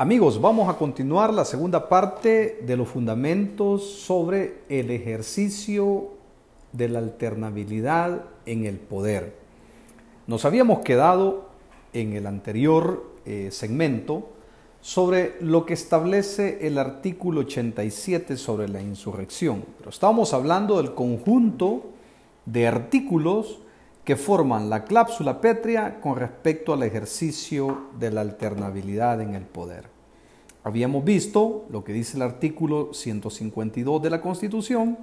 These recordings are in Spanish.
Amigos, vamos a continuar la segunda parte de los fundamentos sobre el ejercicio de la alternabilidad en el poder. Nos habíamos quedado en el anterior eh, segmento sobre lo que establece el artículo 87 sobre la insurrección, pero estábamos hablando del conjunto de artículos que forman la cláusula pétrea con respecto al ejercicio de la alternabilidad en el poder. Habíamos visto lo que dice el artículo 152 de la Constitución,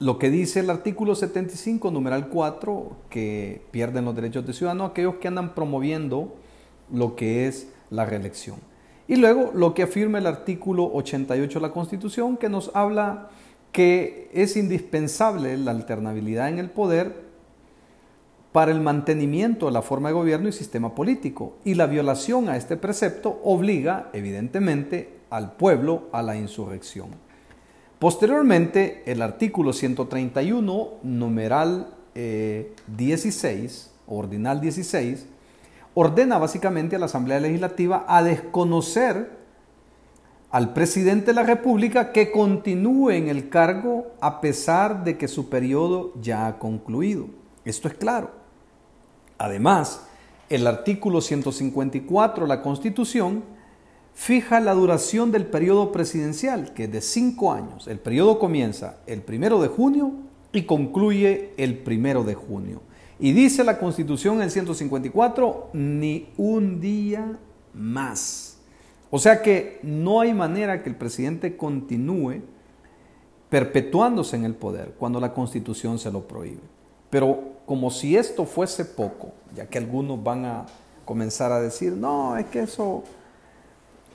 lo que dice el artículo 75, numeral 4, que pierden los derechos de ciudadano aquellos que andan promoviendo lo que es la reelección. Y luego lo que afirma el artículo 88 de la Constitución, que nos habla que es indispensable la alternabilidad en el poder para el mantenimiento de la forma de gobierno y sistema político. Y la violación a este precepto obliga, evidentemente, al pueblo a la insurrección. Posteriormente, el artículo 131, numeral 16, eh, ordinal 16, ordena básicamente a la Asamblea Legislativa a desconocer al presidente de la República que continúe en el cargo a pesar de que su periodo ya ha concluido. Esto es claro. Además, el artículo 154 de la Constitución fija la duración del periodo presidencial, que es de cinco años. El periodo comienza el primero de junio y concluye el primero de junio. Y dice la Constitución en el 154, ni un día más. O sea que no hay manera que el presidente continúe perpetuándose en el poder cuando la Constitución se lo prohíbe. Pero como si esto fuese poco, ya que algunos van a comenzar a decir, no, es que eso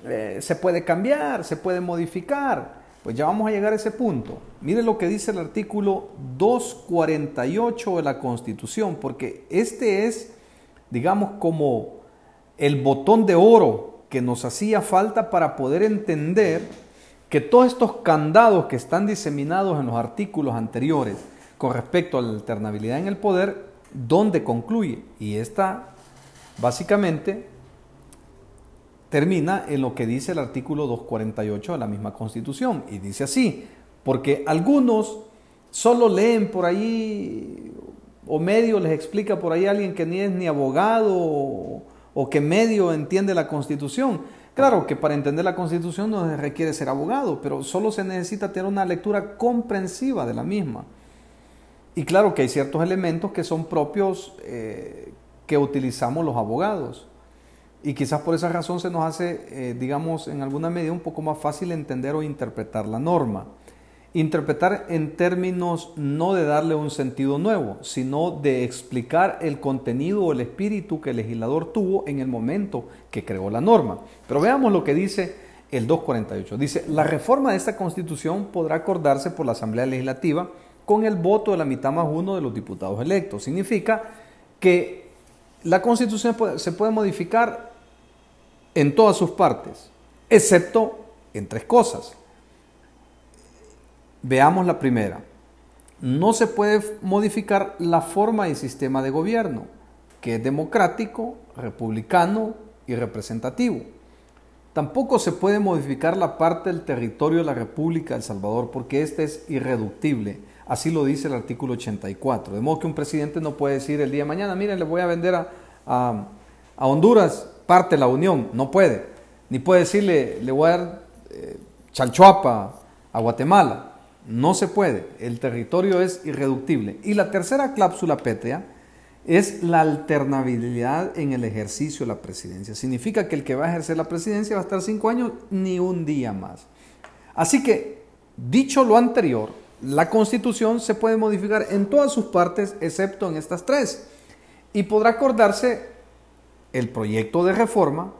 eh, se puede cambiar, se puede modificar. Pues ya vamos a llegar a ese punto. Mire lo que dice el artículo 248 de la Constitución, porque este es, digamos, como el botón de oro que nos hacía falta para poder entender que todos estos candados que están diseminados en los artículos anteriores, con respecto a la alternabilidad en el poder, ¿dónde concluye? Y esta básicamente termina en lo que dice el artículo 248 de la misma Constitución. Y dice así, porque algunos solo leen por ahí, o medio les explica por ahí alguien que ni es ni abogado o, o que medio entiende la Constitución. Claro que para entender la Constitución no se requiere ser abogado, pero solo se necesita tener una lectura comprensiva de la misma. Y claro que hay ciertos elementos que son propios eh, que utilizamos los abogados. Y quizás por esa razón se nos hace, eh, digamos, en alguna medida un poco más fácil entender o interpretar la norma. Interpretar en términos no de darle un sentido nuevo, sino de explicar el contenido o el espíritu que el legislador tuvo en el momento que creó la norma. Pero veamos lo que dice el 248. Dice, la reforma de esta constitución podrá acordarse por la Asamblea Legislativa con el voto de la mitad más uno de los diputados electos. Significa que la constitución se puede modificar en todas sus partes, excepto en tres cosas. Veamos la primera. No se puede modificar la forma y sistema de gobierno, que es democrático, republicano y representativo. Tampoco se puede modificar la parte del territorio de la República de El Salvador porque este es irreductible Así lo dice el artículo 84. De modo que un presidente no puede decir el día de mañana, miren, le voy a vender a, Honduras parte de la Unión. No puede. Ni puede decirle, le voy a dar eh, Chalchuapa a Guatemala. No se puede. El territorio es irreductible. Y la tercera cláusula pétrea es la alternabilidad en el ejercicio de la presidencia. Significa que el que va a ejercer la presidencia va a estar cinco años ni un día más. Así que, dicho lo anterior, la constitución se puede modificar en todas sus partes excepto en estas tres. Y podrá acordarse el proyecto de reforma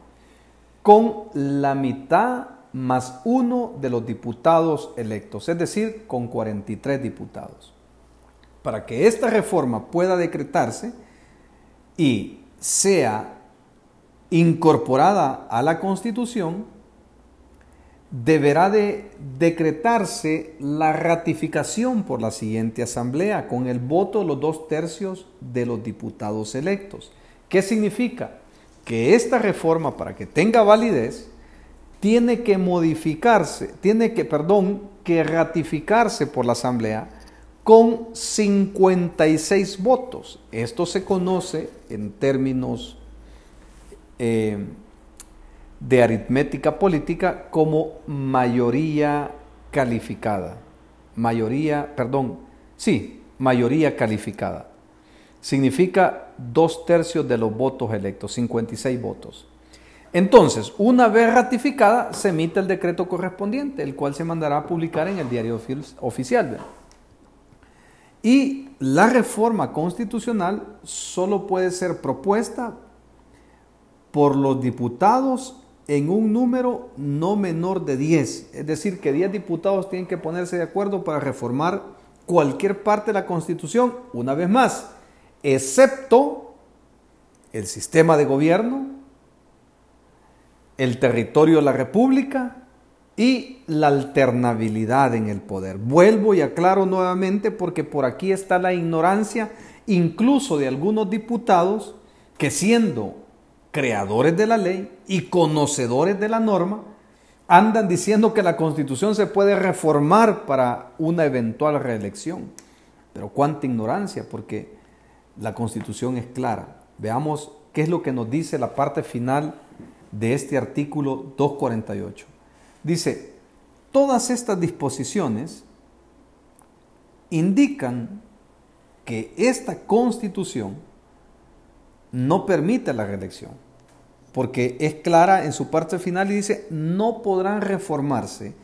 con la mitad más uno de los diputados electos, es decir, con 43 diputados. Para que esta reforma pueda decretarse y sea incorporada a la Constitución, deberá de decretarse la ratificación por la siguiente asamblea con el voto de los dos tercios de los diputados electos. ¿Qué significa? que esta reforma, para que tenga validez, tiene que modificarse, tiene que, perdón, que ratificarse por la Asamblea con 56 votos. Esto se conoce en términos eh, de aritmética política como mayoría calificada. Mayoría, perdón, sí, mayoría calificada. Significa dos tercios de los votos electos, 56 votos. Entonces, una vez ratificada, se emite el decreto correspondiente, el cual se mandará a publicar en el diario oficial. Y la reforma constitucional solo puede ser propuesta por los diputados en un número no menor de 10. Es decir, que 10 diputados tienen que ponerse de acuerdo para reformar cualquier parte de la Constitución, una vez más, excepto el sistema de gobierno, el territorio de la República y la alternabilidad en el poder. Vuelvo y aclaro nuevamente porque por aquí está la ignorancia incluso de algunos diputados que siendo creadores de la ley y conocedores de la norma, andan diciendo que la constitución se puede reformar para una eventual reelección. Pero cuánta ignorancia, porque la constitución es clara. Veamos qué es lo que nos dice la parte final de este artículo 248. Dice, todas estas disposiciones indican que esta constitución no permite la reelección, porque es clara en su parte final y dice, no podrán reformarse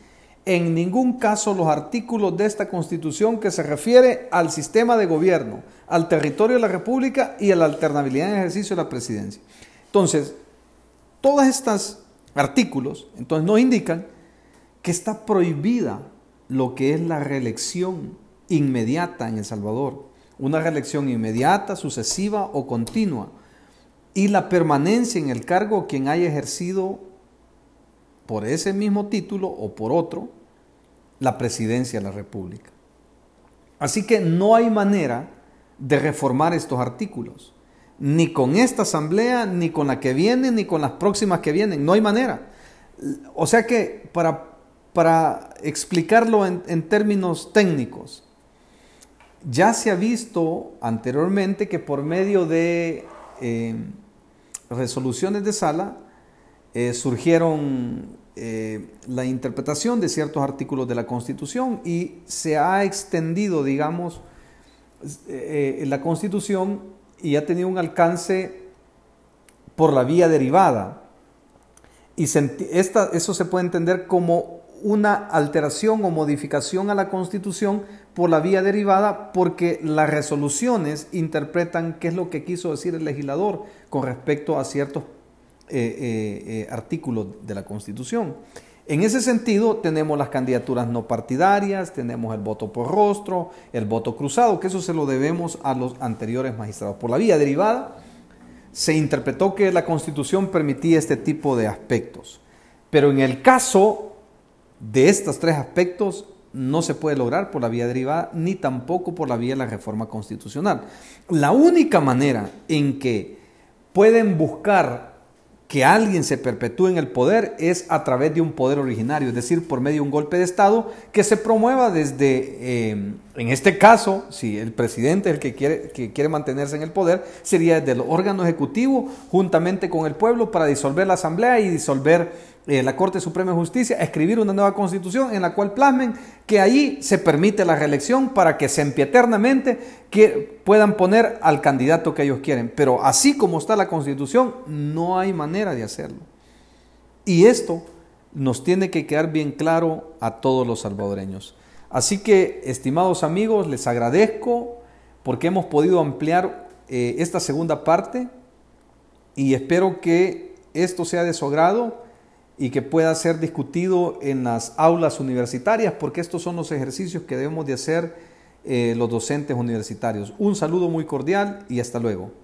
en ningún caso los artículos de esta constitución que se refiere al sistema de gobierno, al territorio de la República y a la alternabilidad en ejercicio de la presidencia. Entonces, todos estos artículos entonces nos indican que está prohibida lo que es la reelección inmediata en El Salvador, una reelección inmediata, sucesiva o continua, y la permanencia en el cargo quien haya ejercido por ese mismo título o por otro la presidencia de la República. Así que no hay manera de reformar estos artículos ni con esta asamblea, ni con la que viene, ni con las próximas que vienen. No hay manera. O sea que para, para explicarlo en, términos técnicos, ya se ha visto anteriormente que por medio de eh, resoluciones de sala eh, surgieron eh, la interpretación de ciertos artículos de la Constitución y se ha extendido, digamos, la Constitución y ha tenido un alcance por la vía derivada. Y esta, eso se puede entender como una alteración o modificación a la Constitución por la vía derivada porque las resoluciones interpretan qué es lo que quiso decir el legislador con respecto a ciertos eh, eh, eh, artículos de la Constitución. En ese sentido, tenemos las candidaturas no partidarias, tenemos el voto por rostro, el voto cruzado, que eso se lo debemos a los anteriores magistrados. Por la vía derivada, se interpretó que la Constitución permitía este tipo de aspectos. Pero en el caso de estos tres aspectos, no se puede lograr por la vía derivada ni tampoco por la vía de la reforma constitucional. La única manera en que pueden buscar que alguien se perpetúe en el poder es a través de un poder originario, es decir, por medio de un golpe de Estado que se promueva desde, eh, en este caso, si el presidente es el que quiere, que quiere mantenerse en el poder, sería desde el órgano ejecutivo juntamente con el pueblo para disolver la asamblea y disolver eh, la Corte Suprema de Justicia escribir una nueva constitución en la cual plasmen que ahí se permite la reelección para que sempiternamente que puedan poner al candidato que ellos quieren. Pero así como está la constitución, no hay manera de hacerlo. Y esto nos tiene que quedar bien claro a todos los salvadoreños. Así que, estimados amigos, les agradezco porque hemos podido ampliar eh, esta segunda parte y espero que esto sea de su agrado y que pueda ser discutido en las aulas universitarias, porque estos son los ejercicios que debemos de hacer eh, los docentes universitarios. Un saludo muy cordial y hasta luego.